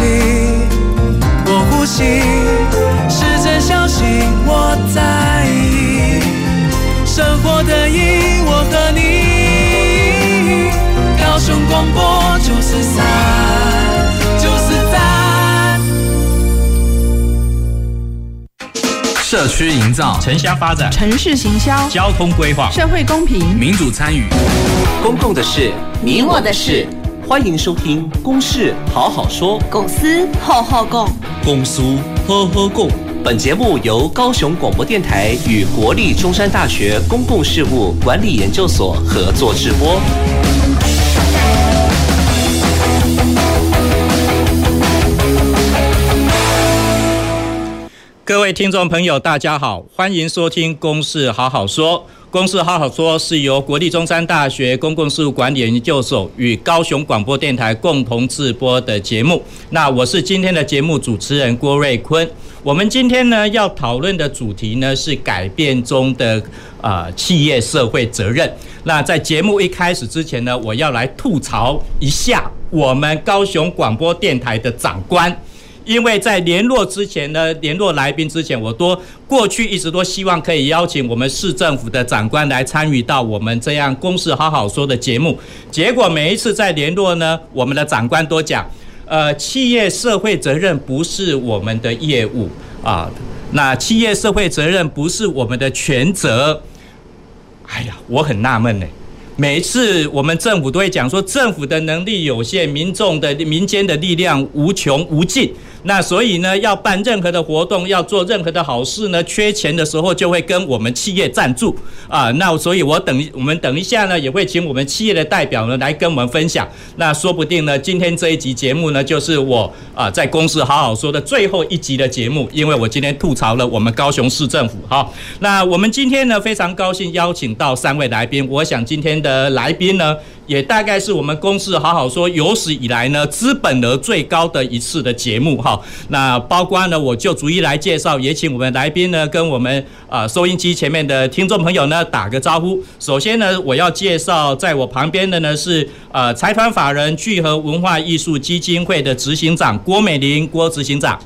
吸，我呼吸，试着相信我在意。生活的意义，我和你。高雄广播九四三，九四三。社区营造、城乡发展、城市行销、交通规划、社会公平、民主参与、公共的事、你我的事。欢迎收听《公事好好说》，公司好好讲，公司好好讲。本节目由高雄广播电台与国立中山大学公共事务管理研究所合作直播。各位听众朋友，大家好，欢迎收听《公事好好说》。公事好好说是由国立中山大学公共事务管理研究所与高雄广播电台共同制播的节目。那我是今天的节目主持人郭瑞坤。我们今天呢要讨论的主题呢是改变中的呃企业社会责任。那在节目一开始之前呢，我要来吐槽一下我们高雄广播电台的长官。因为在联络之前呢，联络来宾之前，我都过去一直都希望可以邀请我们市政府的长官来参与到我们这样公事好好说的节目。结果每一次在联络呢，我们的长官都讲，呃，企业社会责任不是我们的业务啊，那企业社会责任不是我们的全责。哎呀，我很纳闷呢。每一次我们政府都会讲说，政府的能力有限，民众的民间的力量无穷无尽。那所以呢，要办任何的活动，要做任何的好事呢，缺钱的时候就会跟我们企业赞助啊。那所以，我等我们等一下呢，也会请我们企业的代表呢来跟我们分享。那说不定呢，今天这一集节目呢，就是我啊在公司好好说的最后一集的节目，因为我今天吐槽了我们高雄市政府。好，那我们今天呢非常高兴邀请到三位来宾。我想今天的来宾呢。也大概是我们公司好好说有史以来呢资本额最高的一次的节目哈。那包括呢，我就逐一来介绍，也请我们来宾呢跟我们啊收音机前面的听众朋友呢打个招呼。首先呢，我要介绍在我旁边的呢是呃财团法人聚合文化艺术基金会的执行长郭美玲郭执行长。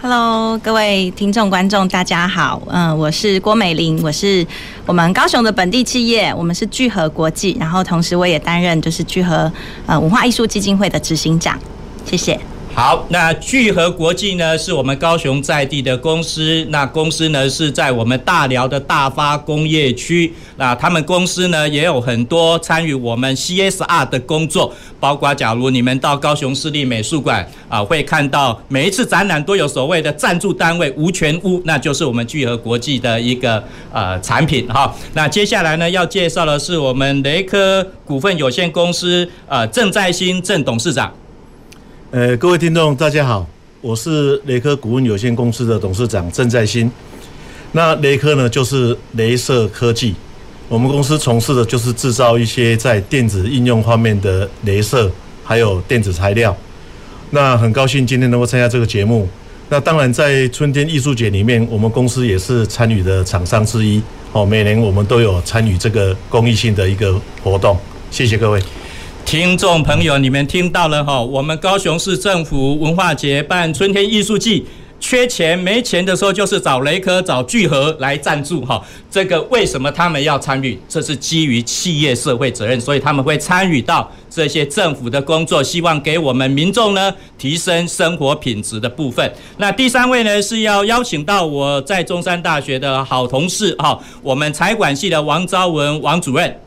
Hello，各位听众观众，大家好。嗯，我是郭美玲，我是我们高雄的本地企业，我们是聚合国际，然后同时我也担任就是聚合呃文化艺术基金会的执行长。谢谢。好，那聚合国际呢是我们高雄在地的公司，那公司呢是在我们大寮的大发工业区，那他们公司呢也有很多参与我们 CSR 的工作，包括假如你们到高雄市立美术馆啊，会看到每一次展览都有所谓的赞助单位无权屋，那就是我们聚合国际的一个呃产品哈。那接下来呢要介绍的是我们雷科股份有限公司呃郑在兴郑董事长。呃，各位听众，大家好，我是雷科股份有限公司的董事长郑在新。那雷科呢，就是镭射科技。我们公司从事的就是制造一些在电子应用方面的镭射，还有电子材料。那很高兴今天能够参加这个节目。那当然，在春天艺术节里面，我们公司也是参与的厂商之一。哦，每年我们都有参与这个公益性的一个活动。谢谢各位。听众朋友，你们听到了哈？我们高雄市政府文化节办春天艺术季，缺钱没钱的时候，就是找雷科、找聚合来赞助哈。这个为什么他们要参与？这是基于企业社会责任，所以他们会参与到这些政府的工作，希望给我们民众呢提升生活品质的部分。那第三位呢是要邀请到我在中山大学的好同事哈，我们财管系的王昭文王主任。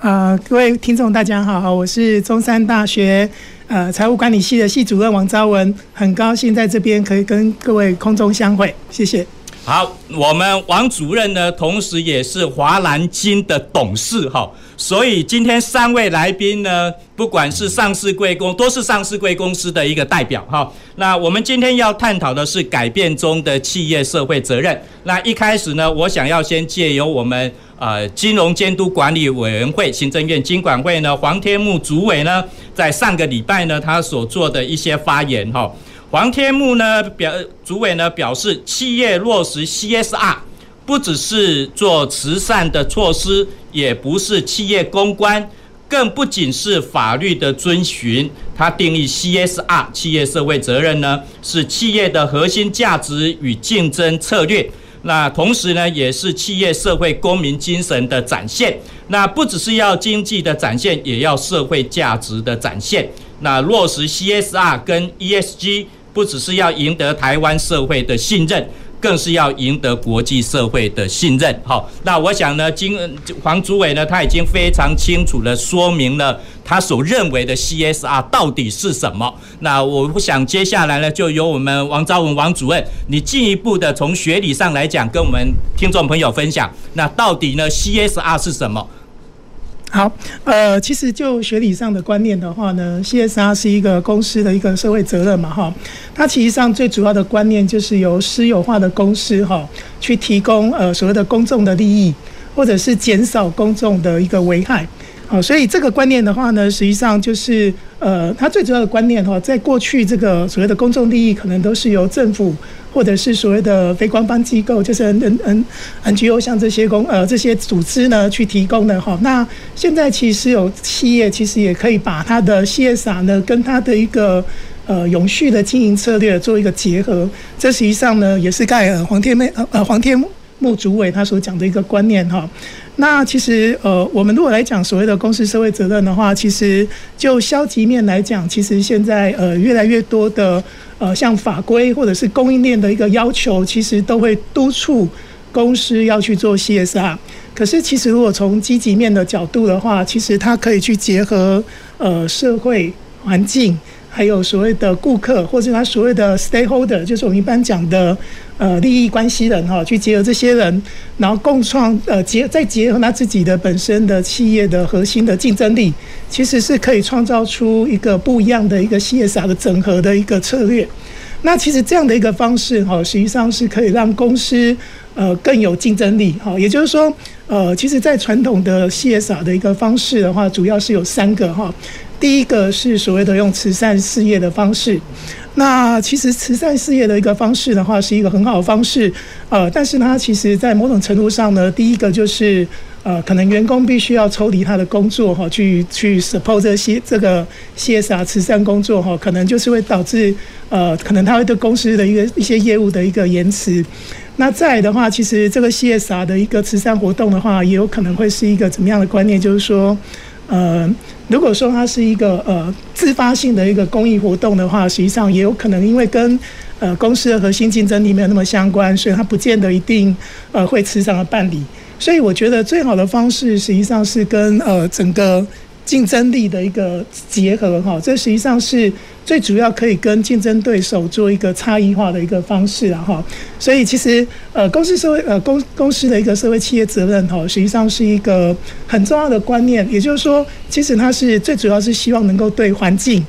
呃，各位听众，大家好，我是中山大学呃财务管理系的系主任王昭文，很高兴在这边可以跟各位空中相会，谢谢。好，我们王主任呢，同时也是华南金的董事哈，所以今天三位来宾呢，不管是上市贵公，都是上市贵公司的一个代表哈。那我们今天要探讨的是改变中的企业社会责任。那一开始呢，我想要先借由我们呃金融监督管理委员会行政院金管会呢黄天牧主委呢，在上个礼拜呢，他所做的一些发言哈。黄天牧呢表主委呢表示，企业落实 CSR，不只是做慈善的措施，也不是企业公关，更不仅是法律的遵循，他定义 CSR 企业社会责任呢，是企业的核心价值与竞争策略。那同时呢，也是企业社会公民精神的展现。那不只是要经济的展现，也要社会价值的展现。那落实 CSR 跟 ESG，不只是要赢得台湾社会的信任。更是要赢得国际社会的信任。好，那我想呢，今黄主委呢，他已经非常清楚地说明了他所认为的 CSR 到底是什么。那我想接下来呢，就由我们王昭文王主任，你进一步的从学理上来讲，跟我们听众朋友分享，那到底呢 CSR 是什么？好，呃，其实就学理上的观念的话呢，CSR 是一个公司的一个社会责任嘛，哈，它其实上最主要的观念就是由私有化的公司哈，去提供呃所谓的公众的利益，或者是减少公众的一个危害。好，所以这个观念的话呢，实际上就是呃，它最主要的观念哈，在过去这个所谓的公众利益，可能都是由政府或者是所谓的非官方机构，就是 N N N G O 像这些公呃这些组织呢去提供的哈。那现在其实有企业其实也可以把它的 CSR 呢跟它的一个呃永续的经营策略做一个结合。这实际上呢也是盖尔黄天妹呃呃黄天木主委他所讲的一个观念哈。那其实，呃，我们如果来讲所谓的公司社会责任的话，其实就消极面来讲，其实现在呃越来越多的呃像法规或者是供应链的一个要求，其实都会督促公司要去做 CSR。可是其实如果从积极面的角度的话，其实它可以去结合呃社会环境。还有所谓的顾客，或者他所谓的 stakeholder，就是我们一般讲的呃利益关系人哈，去结合这些人，然后共创呃结再结合他自己的本身的企业的核心的竞争力，其实是可以创造出一个不一样的一个 CSR 的整合的一个策略。那其实这样的一个方式哈，实际上是可以让公司呃更有竞争力哈。也就是说，呃，其实，在传统的 CSR 的一个方式的话，主要是有三个哈。第一个是所谓的用慈善事业的方式，那其实慈善事业的一个方式的话，是一个很好的方式，呃，但是呢，其实在某种程度上呢，第一个就是呃，可能员工必须要抽离他的工作哈，去去 support 这些这个 CSR 慈善工作哈，可能就是会导致呃，可能他会对公司的一个一些业务的一个延迟。那再的话，其实这个 CSR 的一个慈善活动的话，也有可能会是一个怎么样的观念，就是说，呃。如果说它是一个呃自发性的一个公益活动的话，实际上也有可能因为跟呃公司的核心竞争力没有那么相关，所以它不见得一定呃会持续的办理。所以我觉得最好的方式实际上是跟呃整个。竞争力的一个结合，哈，这实际上是最主要可以跟竞争对手做一个差异化的一个方式了，哈。所以其实，呃，公司社会，呃，公公司的一个社会企业责任，哈，实际上是一个很重要的观念。也就是说，其实它是最主要是希望能够对环境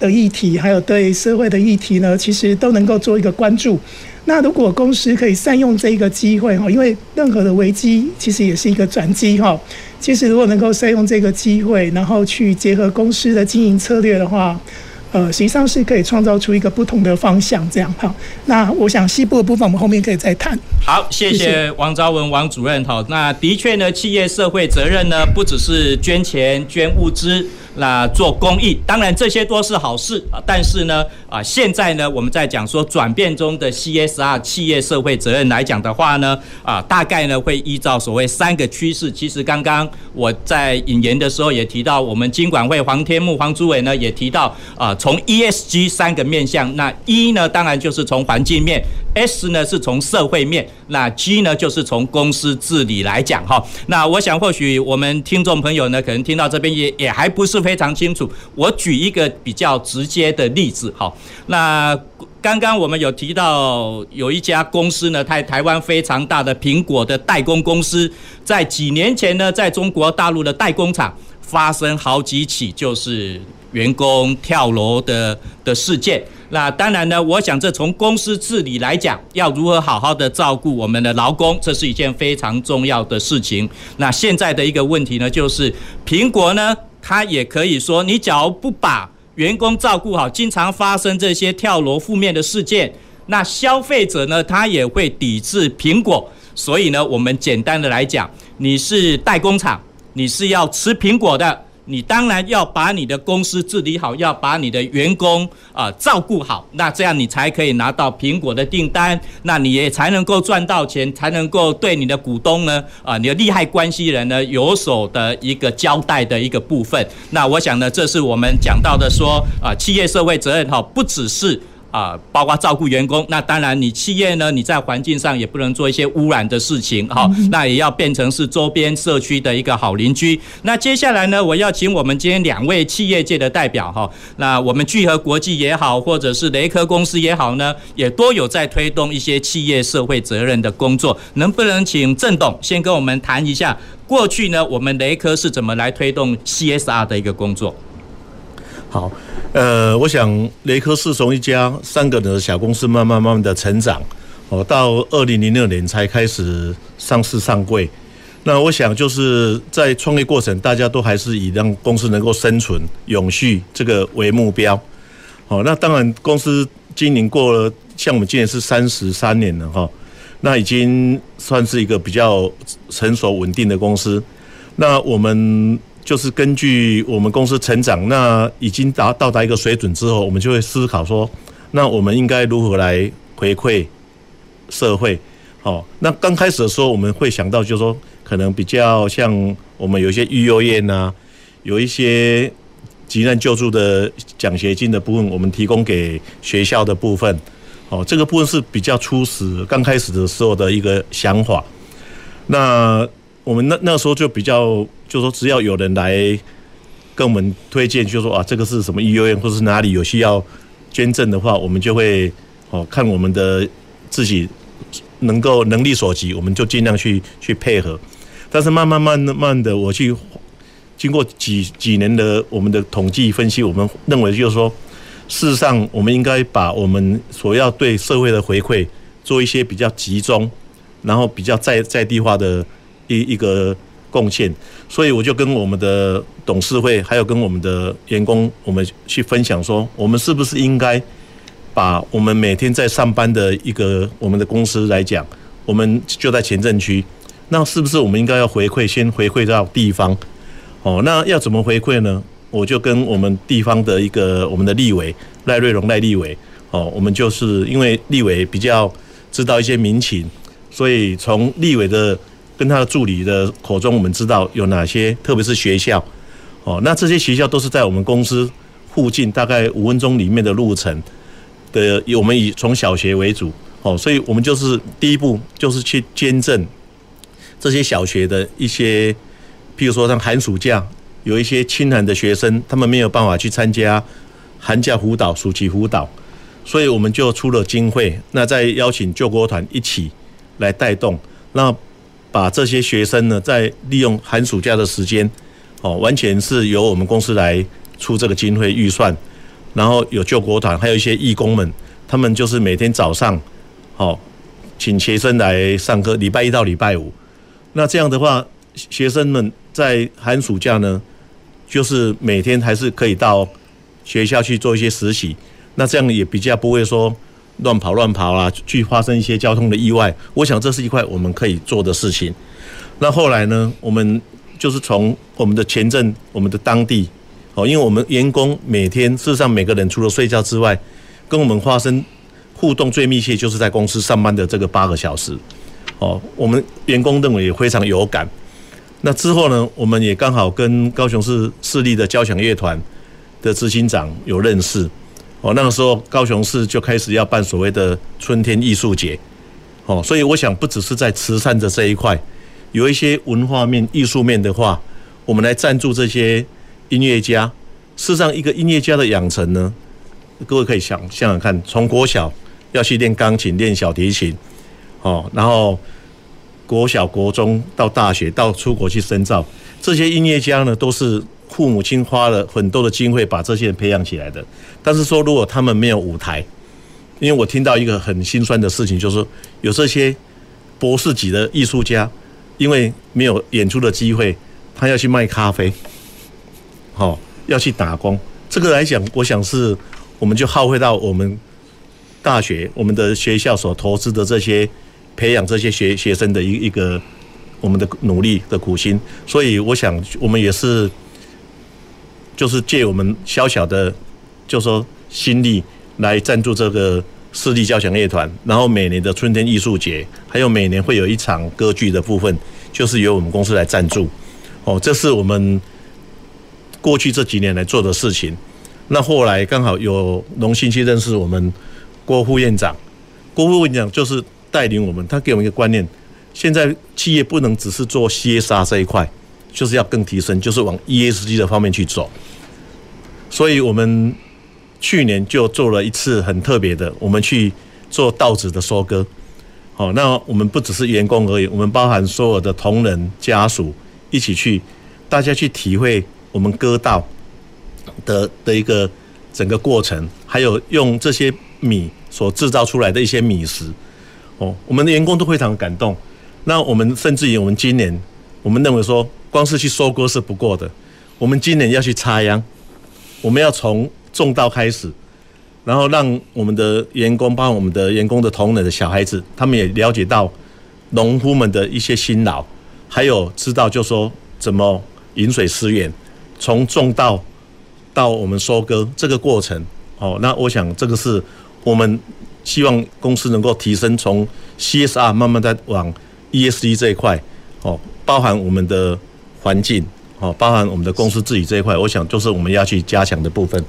的议题，还有对社会的议题呢，其实都能够做一个关注。那如果公司可以善用这一个机会哈，因为任何的危机其实也是一个转机哈。其实如果能够善用这个机会，然后去结合公司的经营策略的话，呃，实际上是可以创造出一个不同的方向这样哈。那我想西部的部分我们后面可以再谈。好，谢谢王昭文王主任哈。那的确呢，企业社会责任呢，不只是捐钱捐物资。那做公益，当然这些都是好事啊。但是呢，啊，现在呢，我们在讲说转变中的 CSR 企业社会责任来讲的话呢，啊，大概呢会依照所谓三个趋势。其实刚刚我在引言的时候也提到，我们金管会黄天牧黄主委呢也提到，啊，从 ESG 三个面向，那 E 呢当然就是从环境面，S 呢是从社会面，那 G 呢就是从公司治理来讲哈。那我想或许我们听众朋友呢可能听到这边也也还不是。非常清楚，我举一个比较直接的例子，好，那刚刚我们有提到有一家公司呢，台台湾非常大的苹果的代工公司，在几年前呢，在中国大陆的代工厂发生好几起就是员工跳楼的的事件。那当然呢，我想这从公司治理来讲，要如何好好的照顾我们的劳工，这是一件非常重要的事情。那现在的一个问题呢，就是苹果呢。他也可以说，你只要不把员工照顾好，经常发生这些跳楼负面的事件，那消费者呢，他也会抵制苹果。所以呢，我们简单的来讲，你是代工厂，你是要吃苹果的，你当然要把你的公司治理好，要把你的员工啊、照顾好，那这样你才可以拿到苹果的订单，那你也才能够赚到钱，才能够对你的股东呢啊、你的利害关系人呢有所的一个交代的一个部分。那我想呢，这是我们讲到的说啊、企业社会责任哈，不只是。啊，包括照顾员工，那当然你企业呢，你在环境上也不能做一些污染的事情，哈，那也要变成是周边社区的一个好邻居。那接下来呢，我要请我们今天两位企业界的代表，哈，那我们聚合国际也好，或者是雷科公司也好呢，也都有在推动一些企业社会责任的工作。能不能请郑董先跟我们谈一下，过去呢，我们雷科是怎么来推动 CSR 的一个工作？好。呃，我想雷科是从一家三个人的小公司，慢慢慢慢的成长，哦，到二零零六年才开始上市上柜。那我想就是在创业过程，大家都还是以让公司能够生存、永续这个为目标。哦，那当然公司经营过了，像我们今年是三十三年了哈，那已经算是一个比较成熟稳定的公司。那我们。就是根据我们公司成长，那已经达到达一个水准之后，我们就会思考说，那我们应该如何来回馈社会？好，那刚开始的时候，我们会想到就是说，可能比较像我们有一些育幼院呐，有一些急难救助的奖学金的部分，我们提供给学校的部分。哦，这个部分是比较初始刚开始的时候的一个想法。那我们那那时候就比较，就说只要有人来跟我们推荐，就说啊，这个是什么医院，或是哪里有需要捐赠的话，我们就会哦看我们的自己能够能力所及，我们就尽量去去配合。但是慢慢慢慢的，我去经过几几年的我们的统计分析，我们认为就是说，事实上我们应该把我们所要对社会的回馈做一些比较集中，然后比较在在地化的。一一个贡献，所以我就跟我们的董事会，还有跟我们的员工，我们去分享说，我们是不是应该把我们每天在上班的一个我们的公司来讲，我们就在前镇区，那是不是我们应该要回馈，先回馈到地方？哦，那要怎么回馈呢？我就跟我们地方的一个我们的立委赖瑞荣赖立委，哦，我们就是因为立委比较知道一些民情，所以从立委的。跟他的助理的口中，我们知道有哪些，特别是学校，哦，那这些学校都是在我们公司附近，大概五分钟里面的路程的。我们以从小学为主，哦，所以我们就是第一步就是去捐赠这些小学的一些，譬如说像寒暑假有一些清寒的学生，他们没有办法去参加寒假辅导、暑期辅导，所以我们就出了经费，那再邀请救国团一起来带动，那。把这些学生呢，在利用寒暑假的时间，哦，完全是由我们公司来出这个经费预算，然后有救国团，还有一些义工们，他们就是每天早上，哦，请学生来上课，礼拜一到礼拜五。那这样的话，学生们在寒暑假呢，就是每天还是可以到学校去做一些实习，那这样也比较不会说。乱跑乱跑啊，去发生一些交通的意外。我想这是一块我们可以做的事情。那后来呢，我们就是从我们的前镇、我们的当地，哦，因为我们员工每天事实上每个人除了睡觉之外，跟我们发生互动最密切，就是在公司上班的这个八个小时。哦，我们员工认为也非常有感。那之后呢，我们也刚好跟高雄市市立的交响乐团的执行长有认识。哦，那个时候高雄市就开始要办所谓的春天艺术节，哦，所以我想不只是在慈善的这一块，有一些文化面、艺术面的话，我们来赞助这些音乐家。事实上，一个音乐家的养成呢，各位可以想想想看，从国小要去练钢琴、练小提琴，哦，然后国小、国中到大学到出国去深造，这些音乐家呢，都是。父母亲花了很多的经费把这些人培养起来的，但是说如果他们没有舞台，因为我听到一个很心酸的事情，就是有这些博士级的艺术家，因为没有演出的机会，他要去卖咖啡，好，要去打工。这个来讲，我想是我们就耗费到我们大学、我们的学校所投资的这些培养这些学学生的一一个我们的努力的苦心，所以我想我们也是。就是借我们小小的，就说心力来赞助这个市立交响乐团，然后每年的春天艺术节，还有每年会有一场歌剧的部分，就是由我们公司来赞助。哦，这是我们过去这几年来做的事情。那后来刚好有荣幸去认识我们郭副院长，郭副院长就是带领我们，他给我们一个观念：现在企业不能只是做 CSR 这一块，就是要更提升，就是往 ESG 的方面去走。所以我们去年就做了一次很特别的，我们去做稻子的收割。好，那我们不只是员工而已，我们包含所有的同仁家属一起去，大家去体会我们割稻。的的一个整个过程，还有用这些米所制造出来的一些米食，哦，我们的员工都非常感动。那我们甚至于我们今年，我们认为说，光是去收割是不够的，我们今年要去插秧，我们要从种稻开始，然后让我们的员工，包括我们的员工的同仁的小孩子，他们也了解到农夫们的一些辛劳，还有知道就说怎么饮水思源，从种稻。到我们收割这个过程，哦，那我想这个是我们希望公司能够提升，从 CSR 慢慢在往 ESG 这一块，哦，包含我们的环境，哦，包含我们的公司自己这一块，我想就是我们要去加强的部分。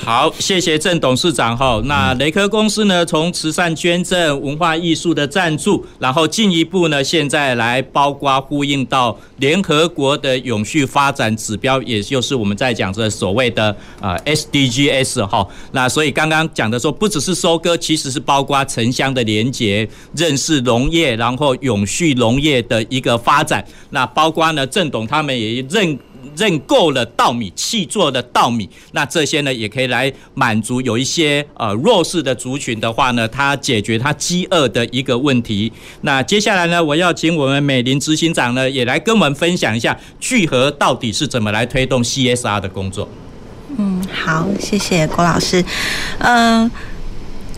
好，谢谢郑董事长哈。那雷科公司呢，从慈善捐赠、文化艺术的赞助，然后进一步呢，现在来包括呼应到联合国的永续发展指标，也就是我们在讲这所谓的呃 SDGs 哈。那所以刚刚讲的说，不只是收割，其实是包括城乡的连结、认识农业，然后永续农业的一个发展。那包括呢，郑董他们也认。认购了稻米，契作的稻米，那这些呢，也可以来满足有一些呃弱势的族群的话呢，它解决它饥饿的一个问题。那接下来呢，我要请我们美林执行长呢，也来跟我们分享一下聚合到底是怎么来推动 CSR 的工作。嗯，好，谢谢郭老师。嗯、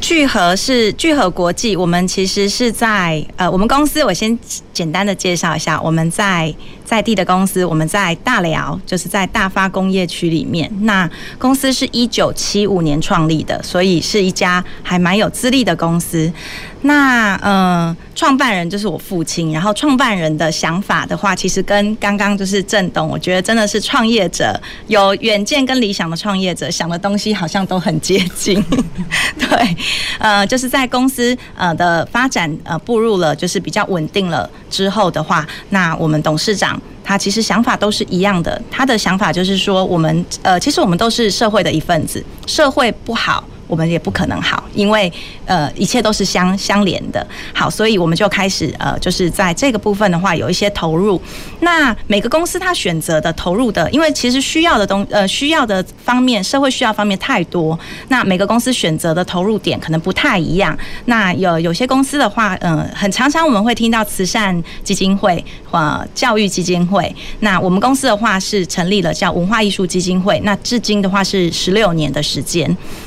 聚合是聚合国际，我们其实是在呃，我们公司我先简单的介绍一下，我们在在地的公司，我们在大寮，就是在大发工业区里面。那公司是一九七五年创立的，所以是一家还蛮有资历的公司。那呃，创办人就是我父亲，然后创办人的想法的话，其实跟刚刚就是郑董，我觉得真的是创业者有远见跟理想的创业者想的东西好像都很接近，对，呃，就是在公司呃的发展呃步入了就是比较稳定了之后的话，那我们董事长他其实想法都是一样的，他的想法就是说，我们呃其实我们都是社会的一份子，社会不好。我们也不可能好，因为呃一切都是相相连的。好，所以我们就开始呃就是在这个部分的话有一些投入。那每个公司它选择的投入的，因为其实需要的东呃需要的方面，社会需要方面太多。那每个公司选择的投入点可能不太一样。那有有些公司的话，嗯、很常常我们会听到慈善基金会或教育基金会。那我们公司的话是成立了叫文化艺术基金会。那至今的话是十六年的时间。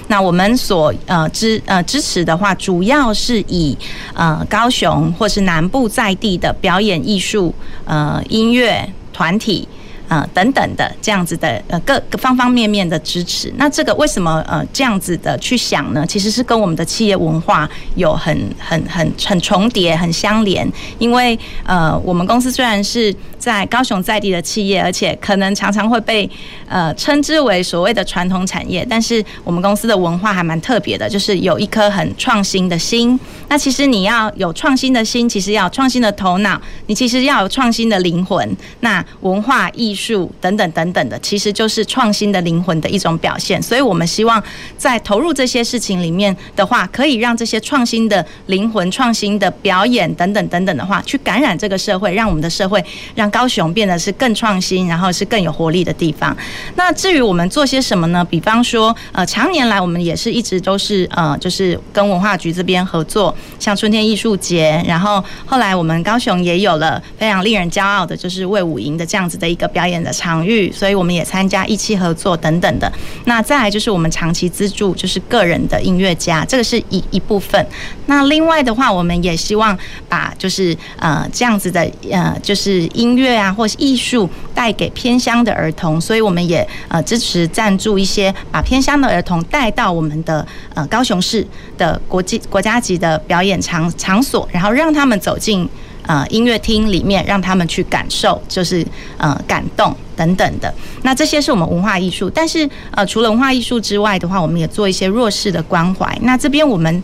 那我们。所呃支呃支持的话，主要是以呃高雄或是南部在地的表演艺术呃音乐团体。呃，等等的这样子的呃各个方方面面的支持，那这个为什么呃这样子的去想呢？其实是跟我们的企业文化有很很很很重叠、很相连。因为呃，我们公司虽然是在高雄在地的企业，而且可能常常会被呃称之为所谓的传统产业，但是我们公司的文化还蛮特别的，就是有一颗很创新的心。那其实你要有创新的心，其实要创新的头脑，你其实要有创新的灵魂。那文化艺术等等等等的，其实就是创新的灵魂的一种表现。所以我们希望在投入这些事情里面的话，可以让这些创新的灵魂、创新的表演等等等等的话，去感染这个社会，让我们的社会，让高雄变得是更创新，然后是更有活力的地方。那至于我们做些什么呢？比方说，呃，长年来我们也是一直都是呃，就是跟文化局这边合作。像春天艺术节，然后后来我们高雄也有了非常令人骄傲的，就是卫武营的这样子的一个表演的场域，所以我们也参加一期合作等等的。那再来就是我们长期资助就是个人的音乐家，这个是一一部分。那另外的话，我们也希望把就是呃这样子的呃就是音乐啊或是艺术带给偏乡的儿童，所以我们也呃支持赞助一些把偏乡的儿童带到我们的呃高雄市的国际国家级的表演场场所，然后让他们走进。呃，音乐厅里面让他们去感受，就是呃感动等等的。那这些是我们文化艺术，但是呃，除了文化艺术之外的话，我们也做一些弱势的关怀。那这边我们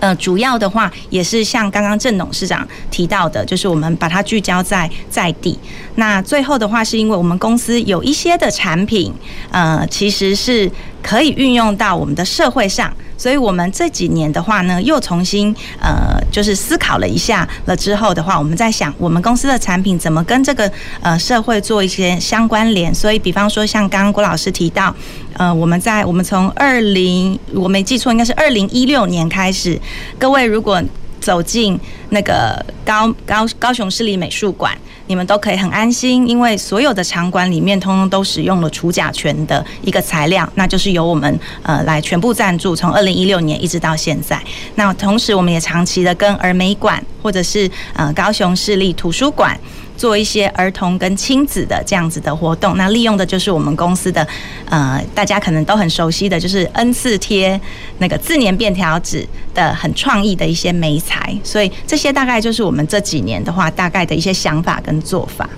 呃主要的话，也是像刚刚郑董事长提到的，就是我们把它聚焦在在地。那最后的话，是因为我们公司有一些的产品，呃，其实是可以运用到我们的社会上。所以，我们这几年的话呢，又重新呃，就是思考了一下了之后的话，我们在想，我们公司的产品怎么跟这个呃社会做一些相关联。所以，比方说，像刚刚郭老师提到，呃，我们在我们从二零我没记错，应该是二零一六年开始，各位如果走进那个高高高雄市立美术馆。你们都可以很安心，因为所有的场馆里面通通都使用了除甲醛的一个材料，那就是由我们呃来全部赞助，从二零一六年一直到现在。那同时，我们也长期的跟儿美馆或者是呃高雄市立图书馆。做一些儿童跟亲子的这样子的活动，那利用的就是我们公司的，呃，大家可能都很熟悉的就是 N 次贴那个自粘便条纸的很创意的一些媒材，所以这些这大概就是我们这几年的话大概的一些想法跟做法。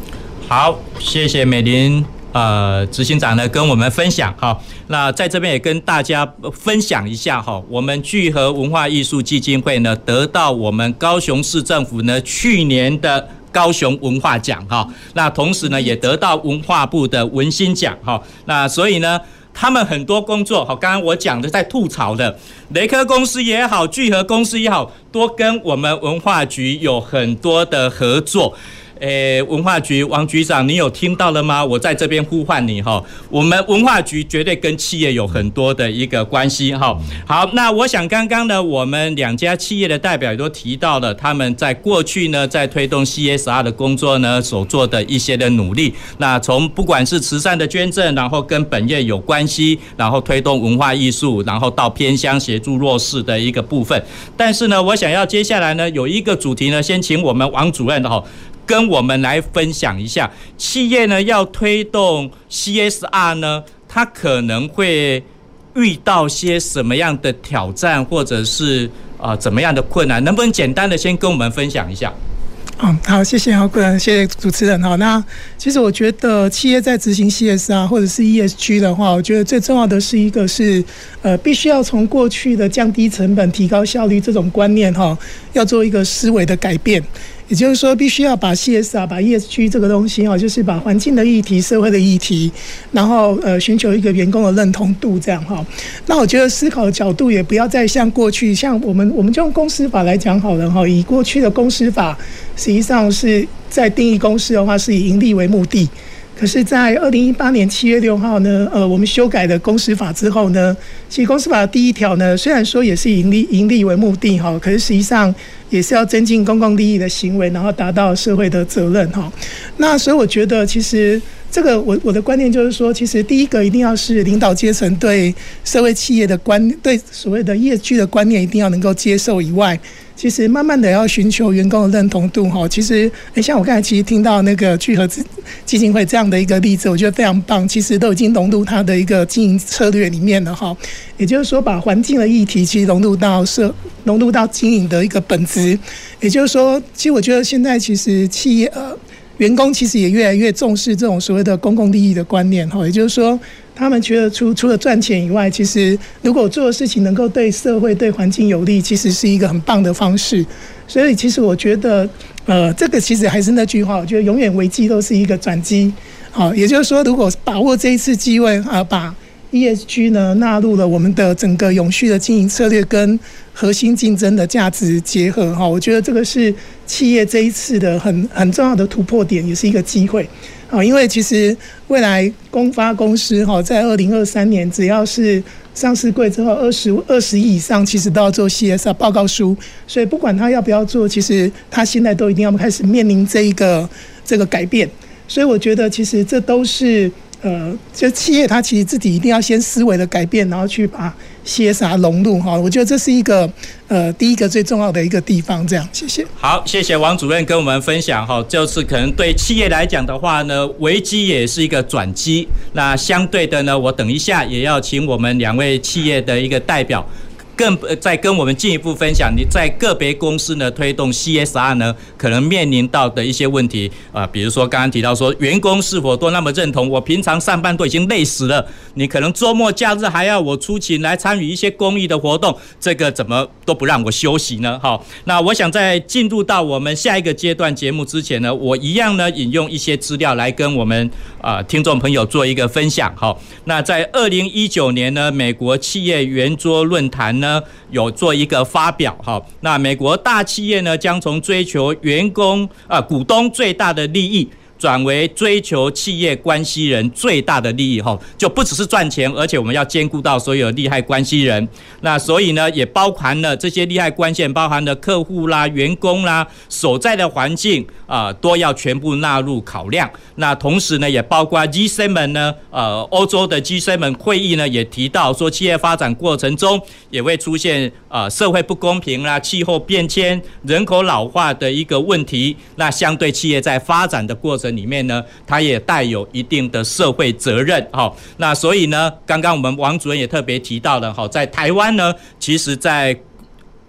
好，谢谢美伶呃执行长呢跟我们分享哈，那在这边也跟大家分享一下哈，我们聚合文化艺术基金会呢得到我们高雄市政府呢去年的。高雄文化奖哈，那同时呢也得到文化部的文心奖哈，那所以呢他们很多工作好，刚刚我讲的在吐槽的雷科公司也好，聚合公司也好，多跟我们文化局有很多的合作。诶，文化局王局长，你有听到了吗？我在这边呼唤你哈。我们文化局绝对跟企业有很多的一个关系哈。好，那我想刚刚呢，我们两家企业的代表也都提到了他们在过去呢，在推动 CSR 的工作呢所做的一些的努力。那从不管是慈善的捐赠，然后跟本业有关系，然后推动文化艺术，然后到偏乡协助弱势的一个部分。但是呢，我想要接下来呢有一个主题呢，先请我们王主任哈。跟我们来分享一下，企业呢要推动 CSR 呢，它可能会遇到些什么样的挑战，或者是啊、怎么样的困难？能不能简单的先跟我们分享一下？嗯，好，谢谢郝贵，谢谢主持人。好，那其实我觉得企业在执行 CSR 或者是 ESG 的话，我觉得最重要的是一个是呃，必须要从过去的降低成本、提高效率这种观念哈，要做一个思维的改变。也就是说，必须要把 CSR、把 ESG 这个东西哈，就是把环境的议题、社会的议题，然后呃，寻求一个员工的认同度这样哈。那我觉得思考的角度也不要再像过去，像我们我们就用公司法来讲好了哈。以过去的公司法，实际上是在定义公司的话，是以盈利为目的。可是，在二零一八年七月六号呢，呃，我们修改的公司法之后呢，其实公司法的第一条呢，虽然说也是盈利盈利为目的哈，可是实际上也是要增进公共利益的行为，然后达到社会的责任哈。那所以我觉得，其实这个我我的观念就是说，其实第一个一定要是领导阶层对社会企业的观，对所谓的业绩的观念一定要能够接受以外。其实慢慢的要寻求员工的认同度哈，其实诶，像我刚才其实听到那个聚合基金会这样的一个例子，我觉得非常棒。其实都已经融入它的一个经营策略里面了哈。也就是说，把环境的议题其实融入到社，融入到经营的一个本质。也就是说，其实我觉得现在其实企业呃员工其实也越来越重视这种所谓的公共利益的观念哈。也就是说。他们觉得除除了赚钱以外，其实如果做的事情能够对社会、对环境有利，其实是一个很棒的方式。所以，其实我觉得，呃，这个其实还是那句话，我觉得永远危机都是一个转机。好，也就是说，如果把握这一次机会啊，把 ESG 呢纳入了我们的整个永续的经营策略跟核心竞争的价值结合，哈，我觉得这个是企业这一次的很很重要的突破点，也是一个机会。好，因为其实未来公发公司哈，在二零二三年，只要是上市柜之后二十二十亿以上，其实都要做 CSR 报告书。所以不管他要不要做，其实他现在都一定要开始面临这一个这个改变。所以我觉得其实这都是。呃，就企业它其实自己一定要先思维的改变，然后去把些啥融入哈。我觉得这是一个呃第一个最重要的一个地方。这样，谢谢。好，谢谢王主任跟我们分享哈。就是可能对企业来讲的话呢，危机也是一个转机。那相对的呢，我等一下也要请我们两位企业的一个代表。更再跟我们进一步分享，你在个别公司呢推动 CSR 呢，可能面临到的一些问题啊，比如说刚刚提到说，员工是否都那么认同？我平常上班都已经累死了，你可能周末假日还要我出勤来参与一些公益的活动，这个怎么都不让我休息呢？好，那我想在进入到我们下一个阶段节目之前呢，我一样呢引用一些资料来跟我们啊听众朋友做一个分享。好，那在二零一九年呢，美国企业圆桌论坛呢。呢有做一个发表哈，那美国大企业呢将从追求员工啊股东最大的利益。转为追求企业关系人最大的利益后，就不只是赚钱，而且我们要兼顾到所有利害关系人。那所以呢，也包含了这些利害关系，包含了客户啦、员工啦、所在的环境啊，都要全部纳入考量。那同时呢，也包括 G7 呢，呃，欧洲的 G7 会议呢，也提到说，企业发展过程中也会出现啊社会不公平啦、气候变迁、人口老化的一个问题。那相对企业在发展的过程。里面呢，它也带有一定的社会责任，哈，那所以呢，刚刚我们王主任也特别提到了，哈，在台湾呢，其实，在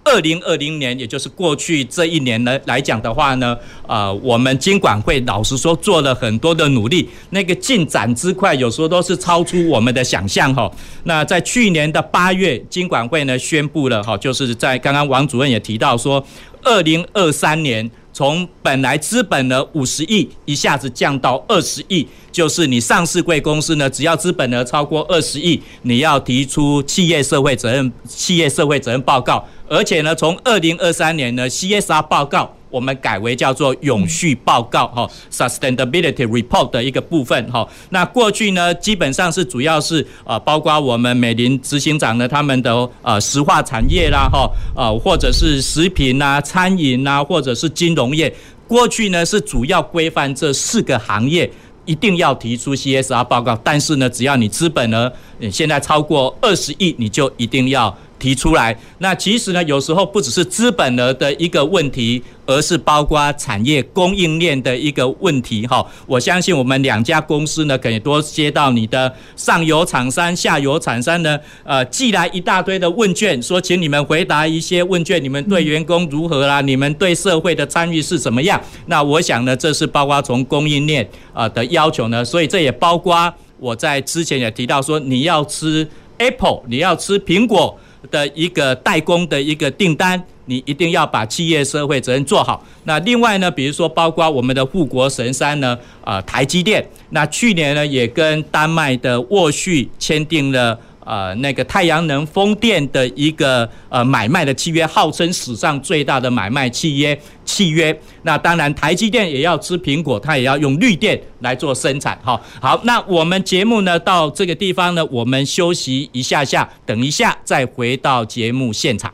二零二零年，也就是过去这一年呢来讲的话呢，呃，我们金管会老实说做了很多的努力，那个进展之快，有时候都是超出我们的想象，哈。那在去年的八月，金管会呢宣布了，哈，就是在刚刚王主任也提到说，二零二三年。从本来资本额五十亿一下子降到二十亿，就是你上市贵公司呢，只要资本额超过二十亿，你要提出企业社会责任企业社会责任报告，而且呢，从二零二三年呢，CSR 报告。我们改为叫做永续报告哈，sustainability report 的一个部分哈。那过去呢，基本上是主要是呃，包括我们美林执行长呢，他们的呃石化产业啦哈，呃或者是食品呐、餐饮呐，或者是金融业。过去呢是主要规范这四个行业一定要提出 CSR 报告，但是呢，只要你资本呢，你现在超过二十亿，你就一定要。提出来，那其实呢，有时候不只是资本额的一个问题，而是包括产业供应链的一个问题哈。我相信我们两家公司呢，可以多接到你的上游厂商、下游厂商呢，呃，寄来一大堆的问卷，说请你们回答一些问卷，你们对员工如何啦？你们对社会的参与是怎么样？那我想呢，这是包括从供应链啊的要求呢，所以这也包括我在之前也提到说，你要吃 Apple，你要吃苹果。的一个代工的一个订单，你一定要把企业社会责任做好。那另外呢，比如说包括我们的护国神山呢，呃，台积电，那去年呢也跟丹麦的沃旭签订了。呃，那个太阳能风电的一个呃买卖的契约，号称史上最大的买卖契约契约。那当然，台积电也要吃苹果，它也要用绿电来做生产。好，好，那我们节目呢到这个地方呢，我们休息一下下，等一下再回到节目现场。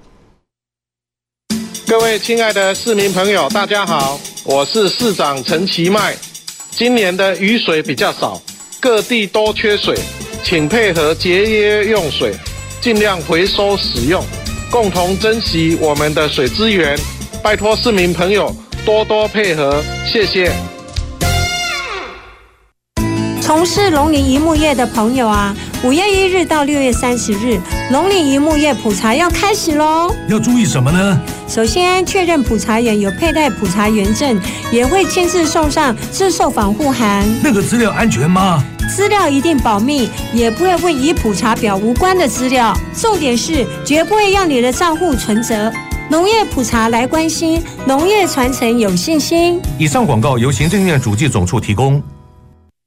各位亲爱的市民朋友，大家好，我是市长陈其迈。今年的雨水比较少，各地都缺水。请配合节约用水，尽量回收使用，共同珍惜我们的水资源。拜托市民朋友多多配合，谢谢。从事农林一木业的朋友啊，五月一日到六月三十日，农林一木业普查要开始喽。要注意什么呢？首先确认普查员有佩戴普查员证，也会亲自送上自售防护函。那个资料安全吗？资料一定保密，也不会问与普查表无关的资料。重点是绝不会让你的账户存折。农业普查来关心，农业传承有信心。以上广告由行政院主计总处提供。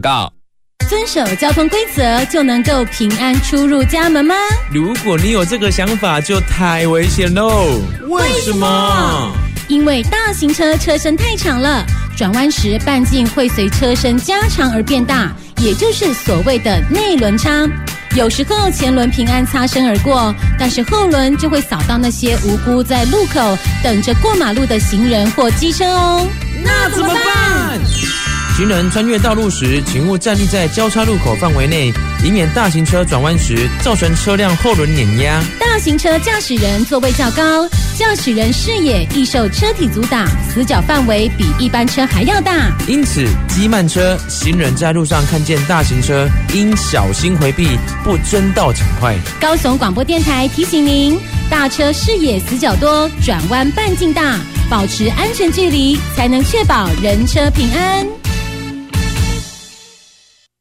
广。告遵守交通规则就能够平安出入家门吗？如果你有这个想法，就太危险喽！为什么？因为大型车车身太长了，转弯时半径会随车身加长而变大，也就是所谓的内轮差。有时候前轮平安擦身而过，但是后轮就会扫到那些无辜在路口等着过马路的行人或机车哦。那怎么办？行人穿越道路时，请勿站立在交叉路口范围内，以免大型车转弯时造成车辆后轮碾压。大型车驾驶人座位较高，驾驶人视野易受车体阻挡，死角范围比一般车还要大。因此，机慢车行人在路上看见大型车，应小心回避，不争道抢快。高雄广播电台提醒您：大车视野死角多，转弯半径大，保持安全距离，才能确保人车平安。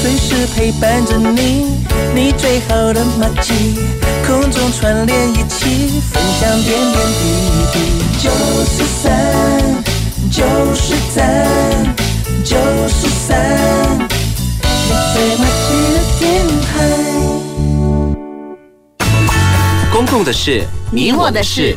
随时陪伴着你，你最好的麻吉，空中串联一起，分享点点滴滴。九十三，九十三，九十三，你最麻吉的电台。公共的事，你我的事。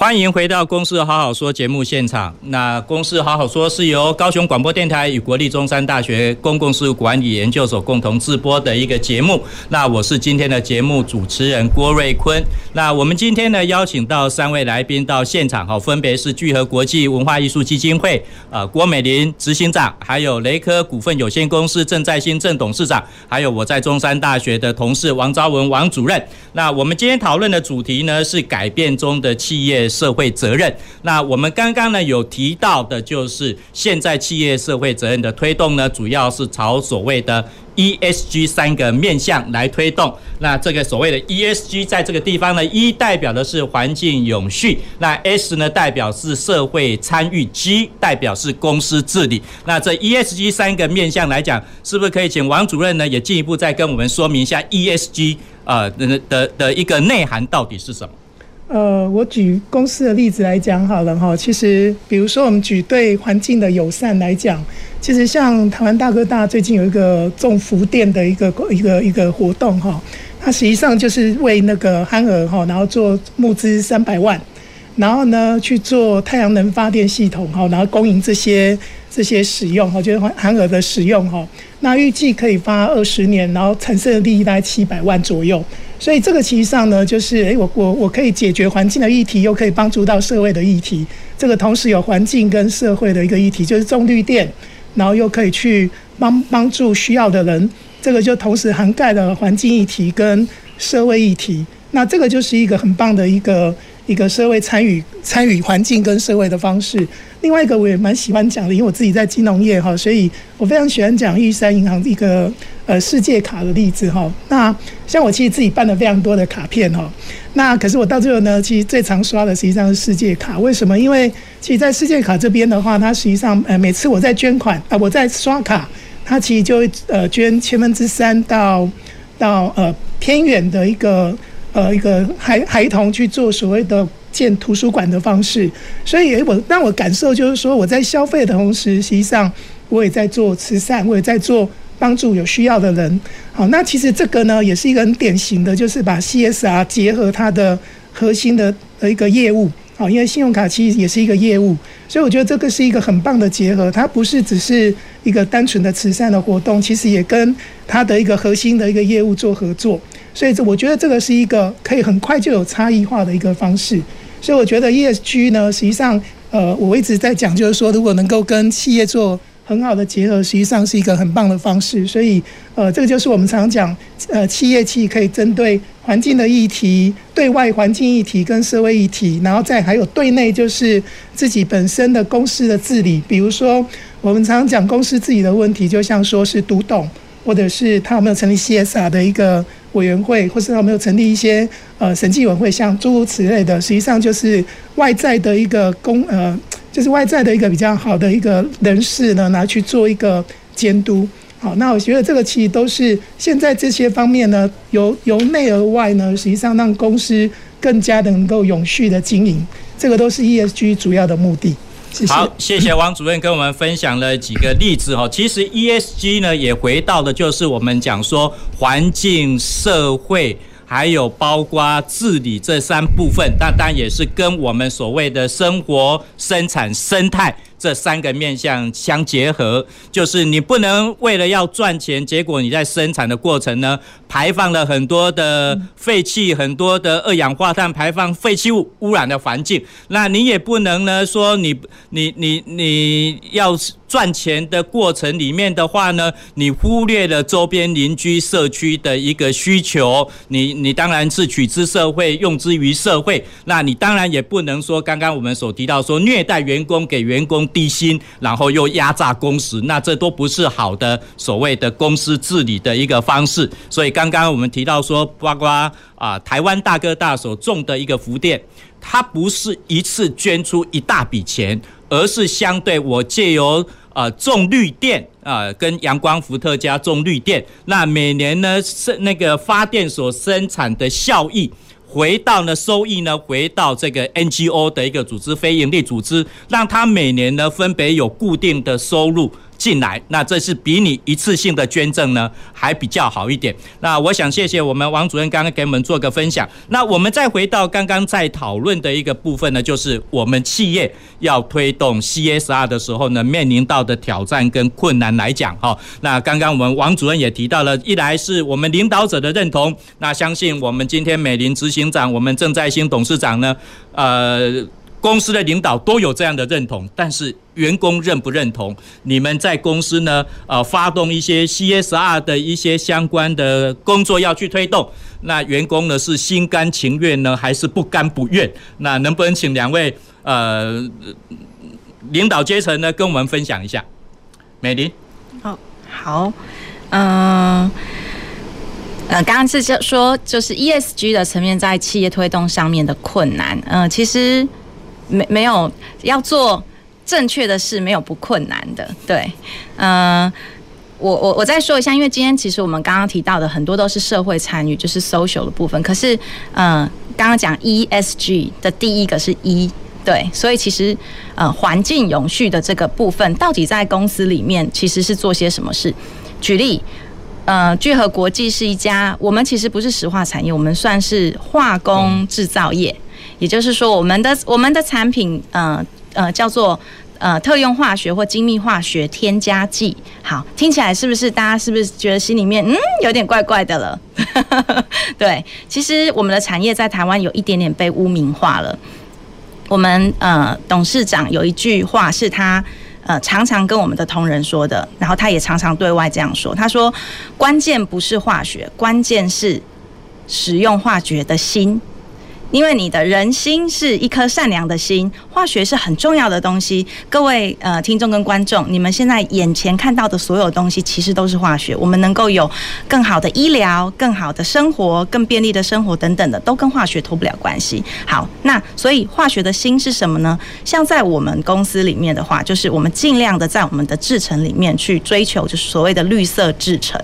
欢迎回到《公司好好说》节目现场。那《公司好好说》是由高雄广播电台与国立中山大学公共事务管理研究所共同制播的一个节目。那我是今天的节目主持人郭瑞坤。那我们今天呢，邀请到三位来宾到现场，哈，分别是聚合国际文化艺术基金会呃郭美玲执行长，还有雷科股份有限公司郑在兴郑董事长，还有我在中山大学的同事王昭文王主任。那我们今天讨论的主题呢，是改变中的企业。社会责任。那我们刚刚呢有提到的，就是现在企业社会责任的推动呢，主要是朝所谓的 ESG 三个面向来推动。那这个所谓的 ESG 在这个地方呢，E 代表的是环境永续，那 S 呢代表是社会参与，G 代表是公司治理。那这 ESG 三个面向来讲，是不是可以请王主任呢也进一步再跟我们说明一下 ESG 呃的的的一个内涵到底是什么？呃，我举公司的例子来讲好了哈。其实，比如说我们举对环境的友善来讲，其实像台湾大哥大最近有一个种福电的一个一个一个活动哈，它实际上就是为那个憨儿哈，然后做募资三百万，然后呢去做太阳能发电系统哈，然后供应这些这些使用哈，就是憨儿的使用哈。那预计可以发二十年，然后产生的利益大概七百万左右。所以这个其实上呢，就是诶，我我我可以解决环境的议题，又可以帮助到社会的议题。这个同时有环境跟社会的一个议题，就是种绿电，然后又可以去帮帮助需要的人。这个就同时涵盖了环境议题跟社会议题。那这个就是一个很棒的一个。一个社会参与、参与环境跟社会的方式。另外一个我也蛮喜欢讲的，因为我自己在金融业哈，所以我非常喜欢讲玉山银行一个呃世界卡的例子哈。那像我其实自己办了非常多的卡片哈。那可是我到最后呢，其实最常刷的实际上是世界卡。为什么？因为其实，在世界卡这边的话，它实际上呃每次我在捐款啊，我在刷卡，它其实就会呃捐千分之三到到呃偏远的一个。呃，一个孩孩童去做所谓的建图书馆的方式，所以我让我感受就是说，我在消费的同时，实际上我也在做慈善，我也在做帮助有需要的人。好，那其实这个呢，也是一个很典型的，就是把 CSR 结合它的核心的的一个业务。好，因为信用卡其实也是一个业务，所以我觉得这个是一个很棒的结合。它不是只是一个单纯的慈善的活动，其实也跟它的一个核心的一个业务做合作。所以，这我觉得这个是一个可以很快就有差异化的一个方式。所以，我觉得 ESG 呢，实际上，呃，我一直在讲，就是说，如果能够跟企业做很好的结合，实际上是一个很棒的方式。所以，呃，这个就是我们常讲，呃，企业其实可以针对环境的议题、对外环境议题跟社会议题，然后再还有对内就是自己本身的公司的治理。比如说，我们常常讲公司自己的问题，就像说是独董，或者是他有没有成立 CSR 的一个委员会，或是他有没有成立一些呃审计委员会，像诸如此类的，实际上就是外在的一个公呃。就是外在的一个比较好的一个人士呢，拿去做一个监督。好，那我觉得这个其实都是现在这些方面呢，由由内而外呢，实际上让公司更加能够永续的经营，这个都是 ESG 主要的目的。好，谢谢王主任跟我们分享了几个例子哈。其实 ESG 呢，也回到的就是我们讲说环境社会。还有包括治理这三部分，那当然也是跟我们所谓的生活、生产、生态。这三个面向相结合，就是你不能为了要赚钱，结果你在生产的过程呢，排放了很多的废气，很多的二氧化碳排放，废弃物污染的环境。那你也不能呢说你你你你要赚钱的过程里面的话呢，你忽略了周边邻居社区的一个需求。你你当然是取之社会，用之于社会。那你当然也不能说刚刚我们所提到说虐待员工，给员工。低薪，然后又压榨工时，那这都不是好的所谓的公司治理的一个方式。所以刚刚我们提到说，包括啊台湾大哥大所种的一个福店，它不是一次捐出一大笔钱，而是相对我借由啊种绿电啊跟阳光伏特加种绿电，那每年呢是那个发电所生产的效益。回到呢收益呢，回到这个 NGO 的一个组织，非营利组织，让他每年呢分别有固定的收入。进来，那这是比你一次性的捐赠呢还比较好一点。那我想谢谢我们王主任刚刚给我们做个分享。那我们再回到刚刚在讨论的一个部分呢，就是我们企业要推动 CSR 的时候呢，面临到的挑战跟困难来讲哈。那刚刚我们王主任也提到了，一来是我们领导者的认同，那相信我们今天美林执行长、我们郑在兴董事长呢，呃。公司的领导都有这样的认同，但是员工认不认同？你们在公司呢？呃，发动一些 CSR 的一些相关的工作要去推动，那员工呢是心甘情愿呢，还是不甘不愿？那能不能请两位呃领导阶层呢跟我们分享一下？美玲，好，好，嗯，呃，刚刚是说就是 ESG 的层面在企业推动上面的困难，嗯、其实。没没有要做正确的事，没有不困难的。对，嗯、呃，我我我再说一下，因为今天其实我们刚刚提到的很多都是社会参与，就是 social 的部分。可是，嗯、呃，刚刚讲 ESG 的第一个是 E，对，所以其实呃，环境永续的这个部分，到底在公司里面其实是做些什么事？举例，呃，聚合国际是一家，我们其实不是石化产业，我们算是化工制造业。嗯也就是说，我们的我们的产品，呃呃，叫做呃特用化学或精密化学添加剂。好，听起来是不是大家是不是觉得心里面嗯有点怪怪的了？对，其实我们的产业在台湾有一点点被污名化了。我们呃董事长有一句话是他呃常常跟我们的同仁说的，然后他也常常对外这样说。他说：“关键不是化学，关键是使用化学的心。”因为你的人心是一颗善良的心，化学是很重要的东西。各位呃听众跟观众，你们现在眼前看到的所有东西，其实都是化学。我们能够有更好的医疗、更好的生活、更便利的生活等等的，都跟化学脱不了关系。好，那所以化学的心是什么呢？像在我们公司里面的话，就是我们尽量的在我们的制程里面去追求，就是所谓的绿色制程。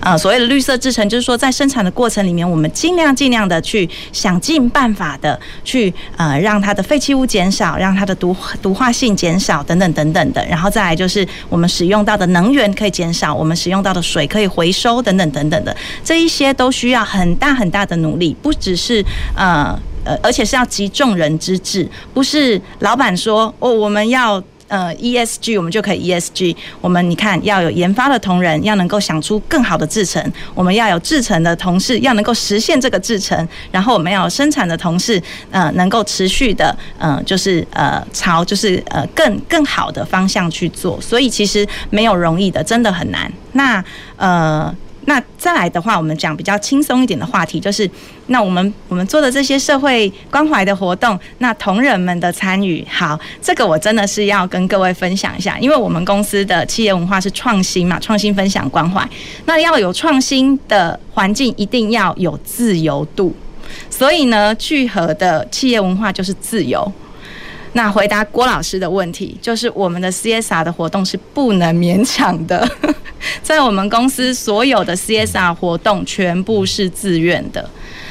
呃，所谓的绿色制程，就是说在生产的过程里面，我们尽量尽量的去想尽。办法的去呃让它的废弃物减少，让它的毒毒化性减少等等等等的。然后再来就是我们使用到的能源可以减少，我们使用到的水可以回收等等等等的，这一些都需要很大很大的努力，不只是呃呃，而且是要集众人之智，不是老板说哦我们要。呃，ESG 我们就可以 ESG。我们你看，要有研发的同仁，要能够想出更好的制程；我们要有制程的同事，要能够实现这个制程。然后我们要有生产的同事，呃，能够持续的，呃，就是呃，朝就是呃更更好的方向去做。所以其实没有容易的，真的很难。那呃。那再来的话，我们讲比较轻松一点的话题，就是那我们我们做的这些社会关怀的活动，那同仁们的参与，好，这个我真的是要跟各位分享一下，因为我们公司的企业文化是创新嘛，创新分享关怀，那要有创新的环境，一定要有自由度，所以呢，聚合的企业文化就是自由。那回答郭老师的问题，就是我们的 CSR 的活动是不能勉强的，在我们公司所有的 CSR 活动全部是自愿的。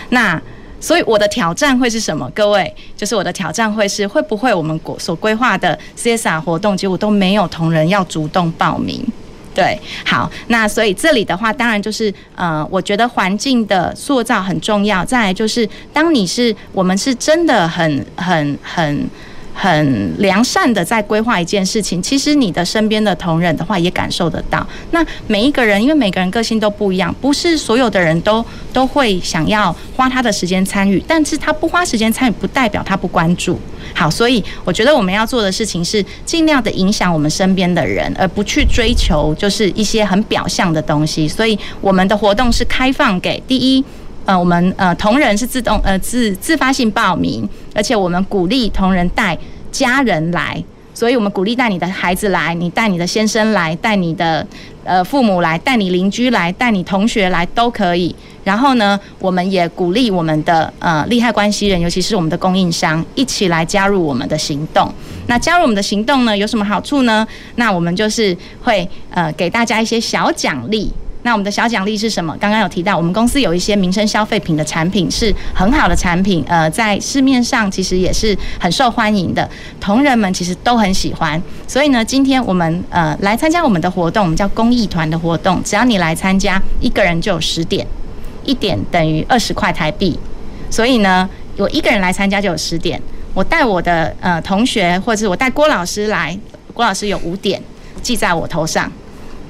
那所以我的挑战会是什么？各位，就是我的挑战会是会不会我们国所规划的 CSR 活动，结果都没有同仁要主动报名？对，好，那所以这里的话，当然就是呃，我觉得环境的塑造很重要。再来就是，当你是我们是真的很很很。很很良善的在规划一件事情，其实你的身边的同仁的话也感受得到。那每一个人，因为每个人个性都不一样，不是所有的人都都会想要花他的时间参与，但是他不花时间参与，不代表他不关注。好，所以我觉得我们要做的事情是尽量的影响我们身边的人，而不去追求就是一些很表象的东西。所以我们的活动是开放给第一。呃，我们呃同仁是自动呃自自发性报名，而且我们鼓励同仁带家人来，所以我们鼓励带你的孩子来，你带你的先生来，带你的呃父母来，带你邻居来，带你同学来都可以。然后呢，我们也鼓励我们的呃利害关系人，尤其是我们的供应商，一起来加入我们的行动。那加入我们的行动呢，有什么好处呢？那我们就是会呃给大家一些小奖励。那我们的小奖励是什么？刚刚有提到，我们公司有一些民生消费品的产品是很好的产品，呃，在市面上其实也是很受欢迎的，同仁们其实都很喜欢。所以呢，今天我们呃来参加我们的活动，我们叫公益团的活动，只要你来参加，一个人就有十点，一点等于二十块台币。所以呢，我一个人来参加就有十点，我带我的呃同学，或者是我带郭老师来，郭老师有五点记在我头上。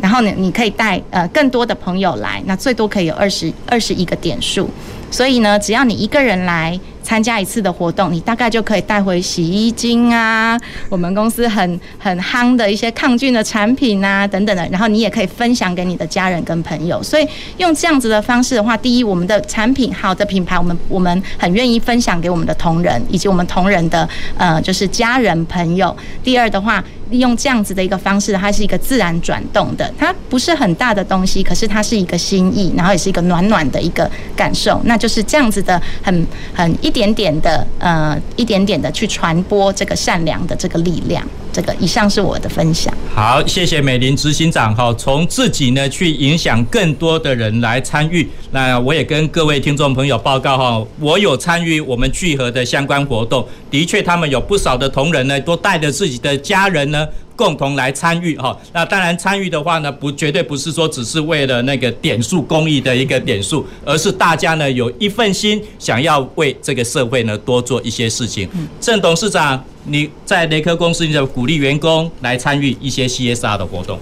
然后呢，你可以带呃更多的朋友来，那最多可以有二十二十一个点数。所以呢，只要你一个人来参加一次的活动，你大概就可以带回洗衣精啊，我们公司很很夯的一些抗菌的产品啊等等的。然后你也可以分享给你的家人跟朋友。所以用这样子的方式的话，第一，我们的产品好的品牌，我们我们很愿意分享给我们的同仁以及我们同仁的呃就是家人朋友。第二的话。利用这样子的一个方式，它是一个自然转动的，它不是很大的东西，可是它是一个心意，然后也是一个暖暖的一个感受，那就是这样子的，很很一点点点的，呃，一点点的去传播这个善良的这个力量。这个以上是我的分享。好，谢谢美玲执行长哈，从自己呢去影响更多的人来参与。那我也跟各位听众朋友报告哈，我有参与我们聚合的相关活动，的确他们有不少的同仁呢，都带着自己的家人呢。共同来参与哈，那当然参与的话呢，不绝对不是说只是为了那个点数公益的一个点数，而是大家呢有一份心，想要为这个社会呢多做一些事情。郑董事长，你在雷科公司，你就鼓励员工来参与一些 CSR 的活动。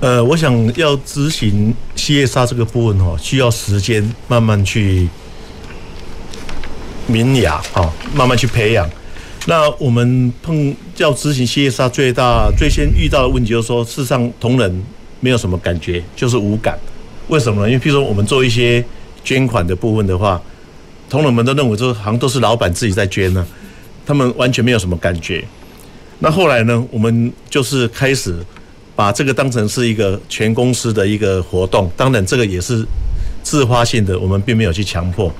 呃，我想要执行 CSR 这个部分哈，需要时间慢慢去明雅哈，慢慢去培养。那我们碰要执行 CSR 最大最先遇到的问题就是说，事实上同仁没有什么感觉，就是无感。为什么呢？因为譬如说我们做一些捐款的部分的话，同仁们都认为说好像都是老板自己在捐呢，他们完全没有什么感觉。那后来呢，我们就是开始把这个当成是一个全公司的一个活动，当然这个也是自发性的，我们并没有去强迫。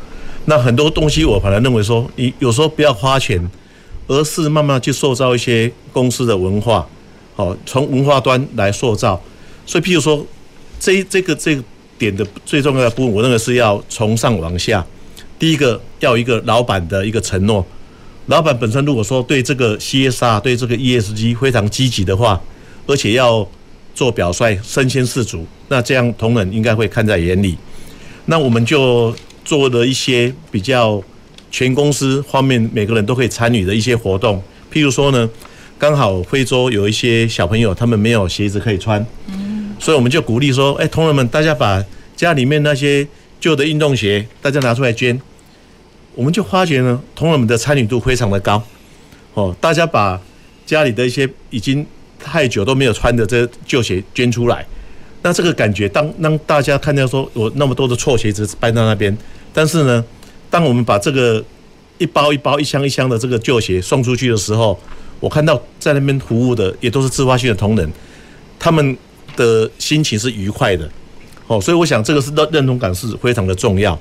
那很多东西我反而认为说，你有时候不要花钱。而是慢慢去塑造一些公司的文化，好，从文化端来塑造。所以，譬如说，这这个这个点的最重要的部分，我认为是要从上往下。第一个要一个老板的一个承诺，老板本身如果说对这个 CSR 对这个 ESG 非常积极的话，而且要做表率，身先士卒，那这样同仁应该会看在眼里。那我们就做了一些比较全公司方面每个人都可以参与的一些活动，譬如说呢，刚好非洲有一些小朋友他们没有鞋子可以穿，所以我们就鼓励说，哎，同仁们，大家把家里面那些旧的运动鞋，大家拿出来捐。我们就发觉呢，同仁们的参与度非常的高，哦，大家把家里的一些已经太久都没有穿的这旧鞋捐出来，那这个感觉，当当大家看到说有那么多的错鞋子搬到那边，但是呢，当我们把这个一包一包、一箱一箱的这个旧鞋送出去的时候，我看到在那边服务的也都是自发性的同仁，他们的心情是愉快的，哦，所以我想这个是认认同感是非常的重要。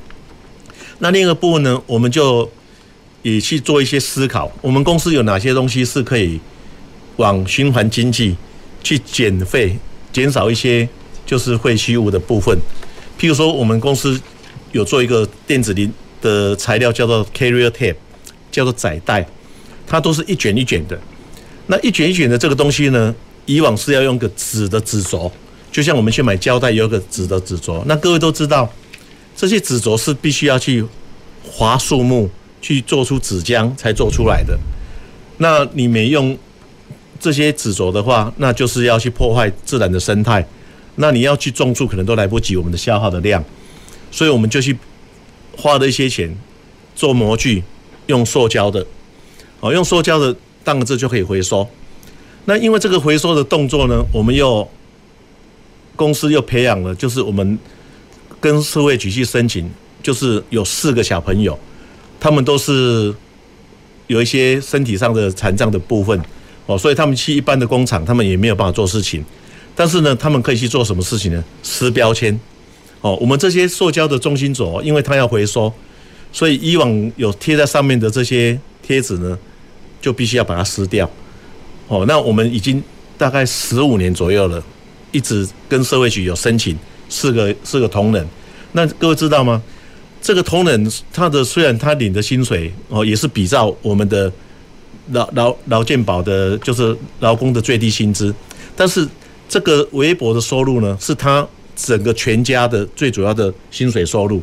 那另一个部分呢，我们就也去做一些思考，我们公司有哪些东西是可以往循环经济去减废、减少一些就是废弃物的部分。譬如说，我们公司有做一个电子零的材料，叫做 carrier tape，叫做载带，它都是一卷一卷的。那一卷一卷的这个东西呢，以往是要用个纸的纸轴，就像我们去买胶带有个纸的纸轴。那各位都知道。这些纸轴是必须要去划树木，去做出纸浆才做出来的。那你没用这些纸轴的话，那就是要去破坏自然的生态。那你要去种树，可能都来不及我们的消耗的量。所以我们就去花了一些钱做模具，用塑胶的。哦，用塑胶的，当个字就可以回收。那因为这个回收的动作呢，我们又公司又培养了，就是我们。跟社会局去申请，就是有四个小朋友，他们都是有一些身体上的残障的部分哦，所以他们去一般的工厂，他们也没有办法做事情。但是呢，他们可以去做什么事情呢？撕标签哦。我们这些塑胶的中心轴，因为它要回收，所以以往有贴在上面的这些贴纸呢，就必须要把它撕掉哦。那我们已经大概十五年左右了，一直跟社会局有申请。四个四个同仁，那各位知道吗？这个同仁他的虽然他领的薪水哦，也是比照我们的劳劳劳健保的，就是劳工的最低薪资，但是这个微薄的收入呢，是他整个全家的最主要的薪水收入。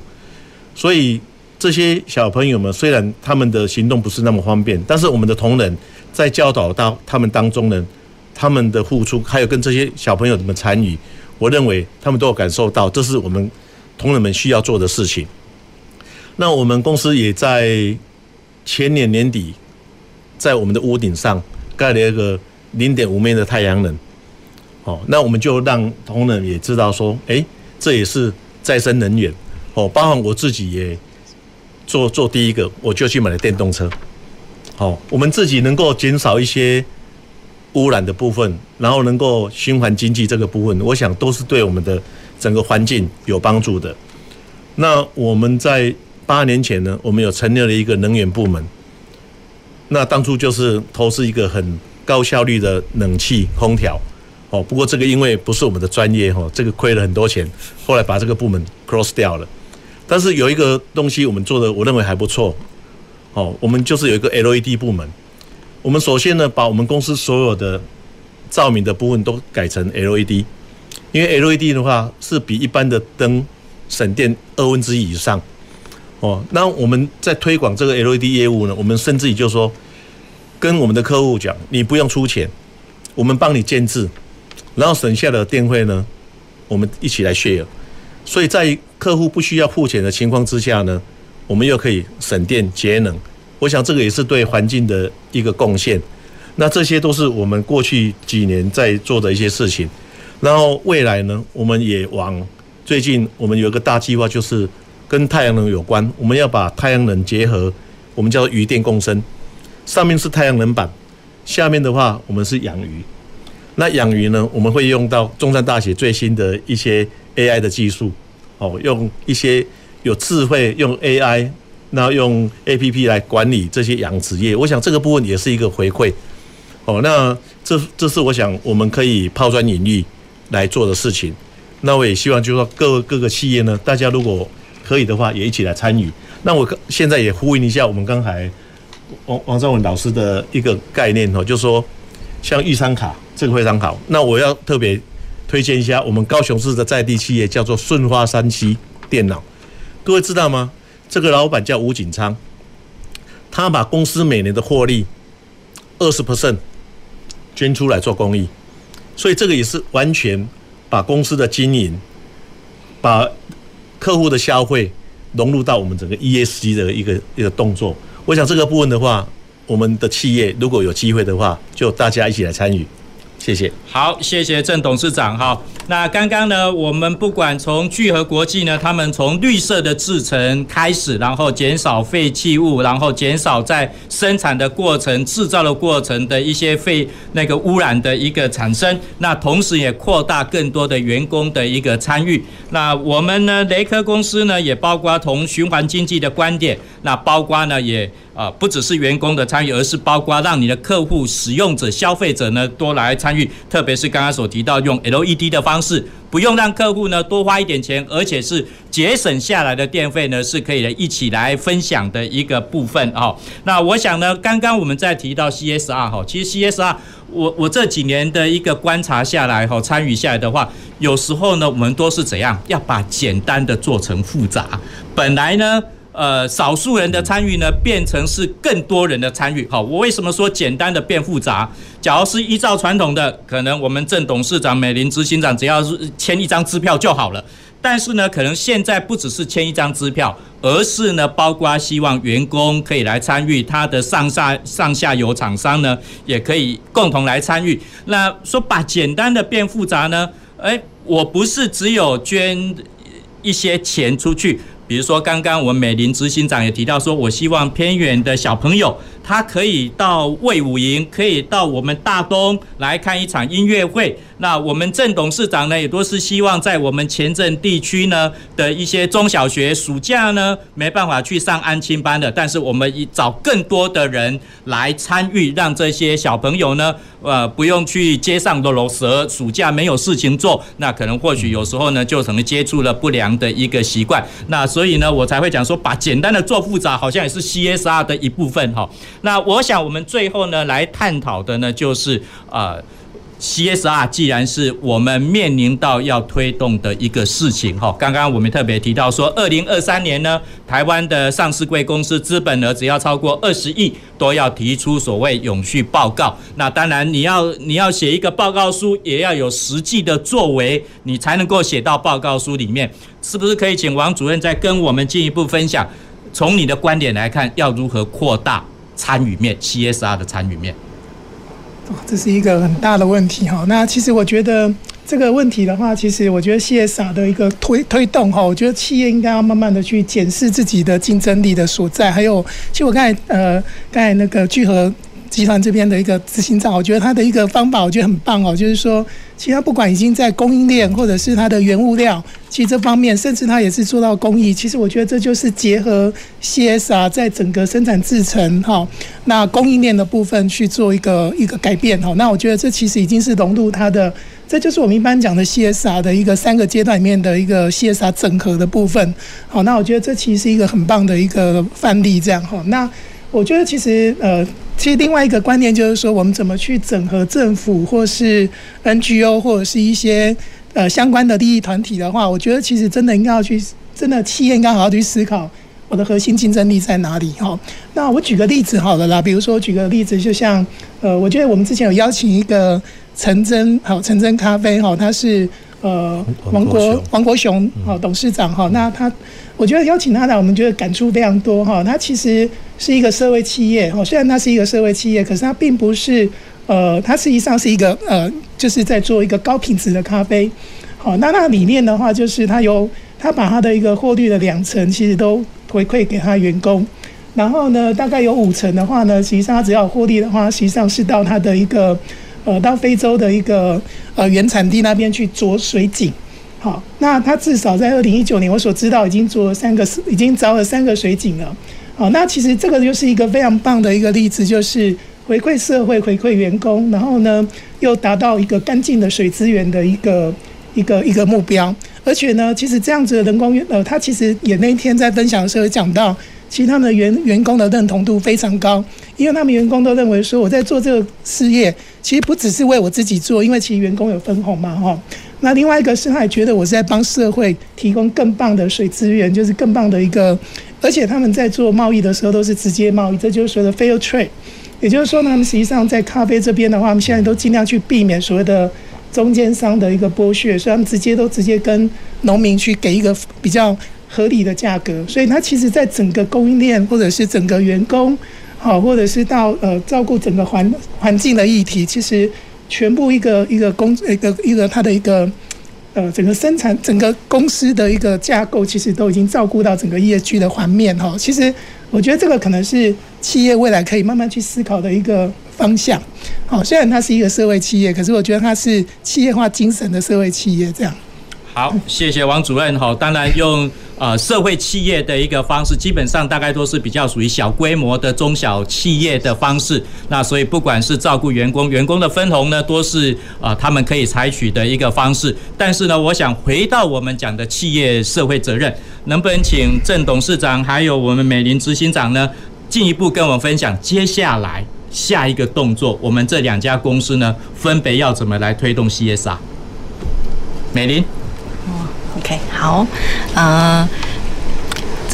所以这些小朋友们虽然他们的行动不是那么方便，但是我们的同仁在教导到他们当中呢，他们的付出还有跟这些小朋友们参与。我认为他们都有感受到，这是我们同仁们需要做的事情。那我们公司也在前年年底，在我们的屋顶上盖了一个零点五米的太阳能。哦，那我们就让同仁也知道说，哎，这也是再生能源。哦，包括我自己也做做第一个，我就去买了电动车。好，我们自己能够减少一些。污染的部分，然后能够循环经济这个部分，我想都是对我们的整个环境有帮助的。那我们在八年前呢，我们有成立了一个能源部门。那当初就是投资一个很高效率的冷气空调。哦，不过这个因为不是我们的专业哈，这个亏了很多钱，后来把这个部门 close 掉了。但是有一个东西我们做的，我认为还不错。哦，我们就是有一个 LED 部门。我们首先呢，把我们公司所有的照明的部分都改成 LED，因为 LED 的话是比一般的灯省电二分之一以上。哦，那我们在推广这个 LED 业务呢，我们甚至于就说，跟我们的客户讲，你不用出钱，我们帮你建置，然后省下的电费呢，我们一起来 share。所以在客户不需要付钱的情况之下呢，我们又可以省电节能。我想这个也是对环境的一个贡献，那这些都是我们过去几年在做的一些事情。然后未来呢，我们也往最近我们有一个大计划，就是跟太阳能有关。我们要把太阳能结合，我们叫鱼电共生，上面是太阳能板，下面的话我们是养鱼。那养鱼呢，我们会用到中山大学最新的一些 AI 的技术，哦，用一些有智慧用 AI。那用 APP 来管理这些养殖业，我想这个部分也是一个回馈。哦，那这这是我想我们可以抛砖引玉来做的事情。那我也希望就是说各各个企业呢，大家如果可以的话，也一起来参与。那我现在也呼应一下我们刚才王王昭文老师的一个概念哦，就是说像玉山卡这个非常好。那我要特别推荐一下我们高雄市的在地企业，叫做顺发三期电脑。各位知道吗？这个老板叫吴景昌，他把公司每年的获利二十 percent 捐出来做公益，所以这个也是完全把公司的经营，把客户的消费融入到我们整个 ESG 的一个一个动作。我想这个部分的话，我们的企业如果有机会的话，就大家一起来参与。谢谢。好，谢谢郑董事长哈。那刚刚呢，我们不管从聚合国际呢，他们从绿色的制程开始，然后减少废弃物，然后减少在生产的过程、制造的过程的一些废那个污染的一个产生。那同时也扩大更多的员工的一个参与。那我们呢，雷科公司呢，也包括从循环经济的观点，那包括呢也。啊，不只是员工的参与，而是包括让你的客户、使用者、消费者呢多来参与。特别是刚刚所提到用 LED 的方式，不用让客户呢多花一点钱，而且是节省下来的电费呢是可以一起来分享的一个部分啊。那我想呢，刚刚我们在提到 CSR 哈，其实 CSR 我我这几年的一个观察下来哈，参与下来的话，有时候呢我们都是怎样要把简单的做成复杂，本来呢。呃，少数人的参与呢，变成是更多人的参与。好，我为什么说简单的变复杂？假如是依照传统的，可能我们郑董事长、美林执行长只要是签一张支票就好了。但是呢，可能现在不只是签一张支票，而是呢，包括希望员工可以来参与，他的上下上下游厂商呢，也可以共同来参与。那说把简单的变复杂呢？诶，我不是只有捐一些钱出去。比如说，刚刚我们美林执行长也提到说，我希望偏远的小朋友。他可以到魏武营，可以到我们大东来看一场音乐会。那我们郑董事长呢，也都是希望在我们前镇地区呢的一些中小学，暑假呢没办法去上安亲班的，但是我们找更多的人来参与，让这些小朋友呢，呃，不用去街上的搂蛇，暑假没有事情做，那可能或许有时候呢，就可能接触了不良的一个习惯。那所以呢，我才会讲说，把简单的做复杂，好像也是 CSR 的一部分哈。那我想，我们最后呢来探讨的呢，就是呃，CSR 既然是我们面临到要推动的一个事情哈。刚刚我们特别提到说，二零二三年呢，台湾的上市贵公司资本额只要超过二十亿，都要提出所谓永续报告。那当然，你要你要写一个报告书，也要有实际的作为，你才能够写到报告书里面。是不是可以请王主任再跟我们进一步分享，从你的观点来看，要如何扩大？参与面，CSR 的参与面，这是一个很大的问题哈。那其实我觉得这个问题的话，其实我觉得 CSR 的一个推推动哈，我觉得企业应该要慢慢的去检视自己的竞争力的所在。还有，其实我刚才呃，刚才那个聚合集团这边的一个执行长，我觉得他的一个方法，我觉得很棒哦，就是说。其实他不管已经在供应链，或者是它的原物料，其实这方面，甚至他也是做到工艺。其实我觉得这就是结合 CSR 在整个生产制程哈，那供应链的部分去做一个一个改变哈。那我觉得这其实已经是融入它的，这就是我们一般讲的 CSR 的一个三个阶段里面的一个 CSR 整合的部分。好，那我觉得这其实是一个很棒的一个范例，这样哈。那我觉得其实呃。其实另外一个观念就是说，我们怎么去整合政府或是 NGO 或者是一些呃相关的利益团体的话，我觉得其实真的应该要去，真的企业应该好好去思考我的核心竞争力在哪里哈。那我举个例子好了啦，比如说举个例子，就像呃，我觉得我们之前有邀请一个陈真好，陈真咖啡哈，他是呃王国王国雄好董事长哈，那他。我觉得邀请他来，我们觉得感触非常多哈。他其实是一个社会企业哈，虽然他是一个社会企业，可是他并不是呃，他实际上是一个呃，就是在做一个高品质的咖啡。好，那那里面的话，就是他有他把他的一个获利的两成，其实都回馈给他员工。然后呢，大概有五成的话呢，实际上他只要获利的话，实际上是到他的一个呃，到非洲的一个呃原产地那边去做水井。好，那他至少在二零一九年，我所知道已经做了三个，已经凿了三个水井了。好，那其实这个就是一个非常棒的一个例子，就是回馈社会、回馈员工，然后呢又达到一个干净的水资源的一个一个一个目标。而且呢，其实这样子的人工员呃，他其实也那一天在分享的时候讲到，其实他们的员员工的认同度非常高，因为他们员工都认为说，我在做这个事业，其实不只是为我自己做，因为其实员工有分红嘛，哈。那另外一个是，他也觉得我是在帮社会提供更棒的水资源，就是更棒的一个，而且他们在做贸易的时候都是直接贸易，这就是所谓的 fair trade，也就是说呢，他们实际上在咖啡这边的话，他们现在都尽量去避免所谓的中间商的一个剥削，所以他们直接都直接跟农民去给一个比较合理的价格，所以他其实在整个供应链或者是整个员工，好，或者是到呃照顾整个环环境的议题，其实。全部一个一个公一个一个它的一个呃整个生产整个公司的一个架构，其实都已经照顾到整个业绩的环面哈。其实我觉得这个可能是企业未来可以慢慢去思考的一个方向。好，虽然它是一个社会企业，可是我觉得它是企业化精神的社会企业这样。好，谢谢王主任。好，当然用呃社会企业的一个方式，基本上大概都是比较属于小规模的中小企业的方式。那所以不管是照顾员工，员工的分红呢，都是呃他们可以采取的一个方式。但是呢，我想回到我们讲的企业社会责任，能不能请郑董事长还有我们美林执行长呢，进一步跟我们分享接下来下一个动作，我们这两家公司呢，分别要怎么来推动 CSR？美林。OK，好，嗯、呃，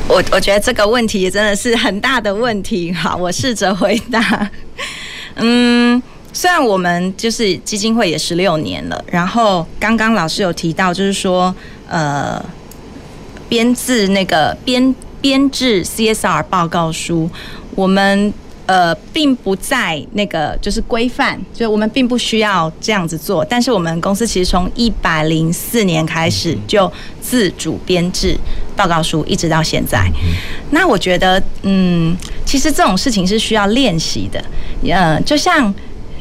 我我觉得这个问题真的是很大的问题。好，我试着回答。嗯，虽然我们就是基金会也十六年了，然后刚刚老师有提到，就是说，呃，编制那个编编制 CSR 报告书，我们。呃，并不在那个就是规范，就我们并不需要这样子做。但是我们公司其实从一百零四年开始就自主编制报告书，一直到现在。那我觉得，嗯，其实这种事情是需要练习的。呃，就像，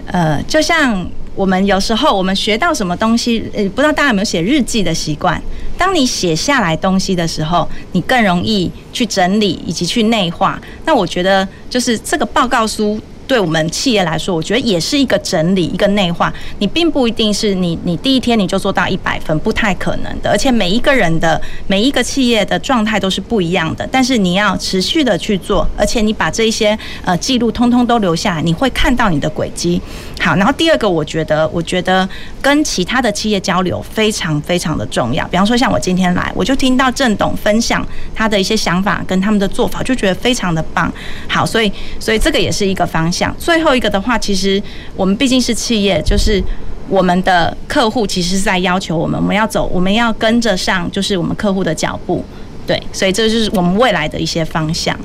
呃，就像。我们有时候我们学到什么东西，呃，不知道大家有没有写日记的习惯？当你写下来东西的时候，你更容易去整理以及去内化。那我觉得就是这个报告书。对我们企业来说，我觉得也是一个整理，一个内化。你并不一定是你，你第一天你就做到一百分，不太可能的。而且每一个人的每一个企业的状态都是不一样的。但是你要持续的去做，而且你把这一些呃记录通通都留下来，你会看到你的轨迹。好，然后第二个，我觉得，我觉得跟其他的企业交流非常非常的重要。比方说，像我今天来，我就听到郑董分享他的一些想法跟他们的做法，就觉得非常的棒。好，所以所以这个也是一个方。最后一个的话，其实我们毕竟是企业，就是我们的客户其实是在要求我们，我们要走，我们要跟着上，就是我们客户的脚步，对，所以这就是我们未来的一些方向。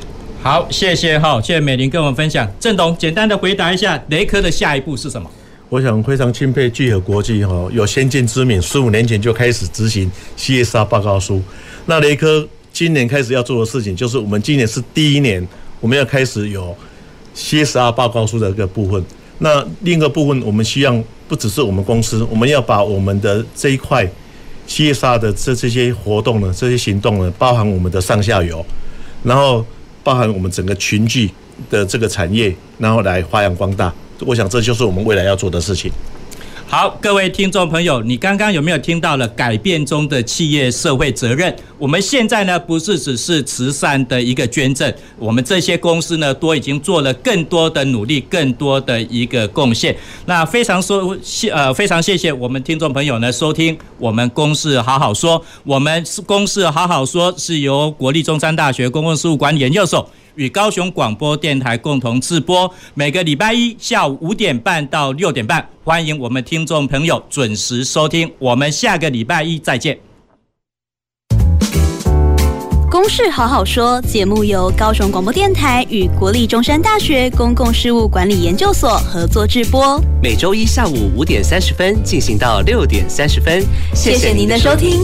好，谢谢哈，谢谢美玲跟我们分享。郑董，简单的回答一下，雷科的下一步是什么？我想非常钦佩聚合国际哈，有先见之明，十五年前就开始执行 CSR 报告书。那雷科今年开始要做的事情，就是我们今年是第一年，我们要开始有。CSR 报告书的一个部分，那另一个部分，我们希望不只是我们公司，我们要把我们的这一块 CSR 的这这些活动呢，这些行动呢，包含我们的上下游，然后包含我们整个群聚的这个产业，然后来发扬光大。我想这就是我们未来要做的事情。好，各位听众朋友，你刚刚有没有听到了改变中的企业社会责任？我们现在呢，不是只是慈善的一个捐赠，我们这些公司呢，都已经做了更多的努力，更多的一个贡献。那非常说谢，呃，非常谢谢我们听众朋友呢，收听我们公事好好说。我们公事好好说是由国立中山大学公共事务管理研究所。与高雄广播电台共同直播，每个礼拜一下午五点半到六点半，欢迎我们听众朋友准时收听。我们下个礼拜一再见。公事好好说节目由高雄广播电台与国立中山大学公共事务管理研究所合作制播，每周一下午五点三十分进行到六点三十分。谢谢您的收听。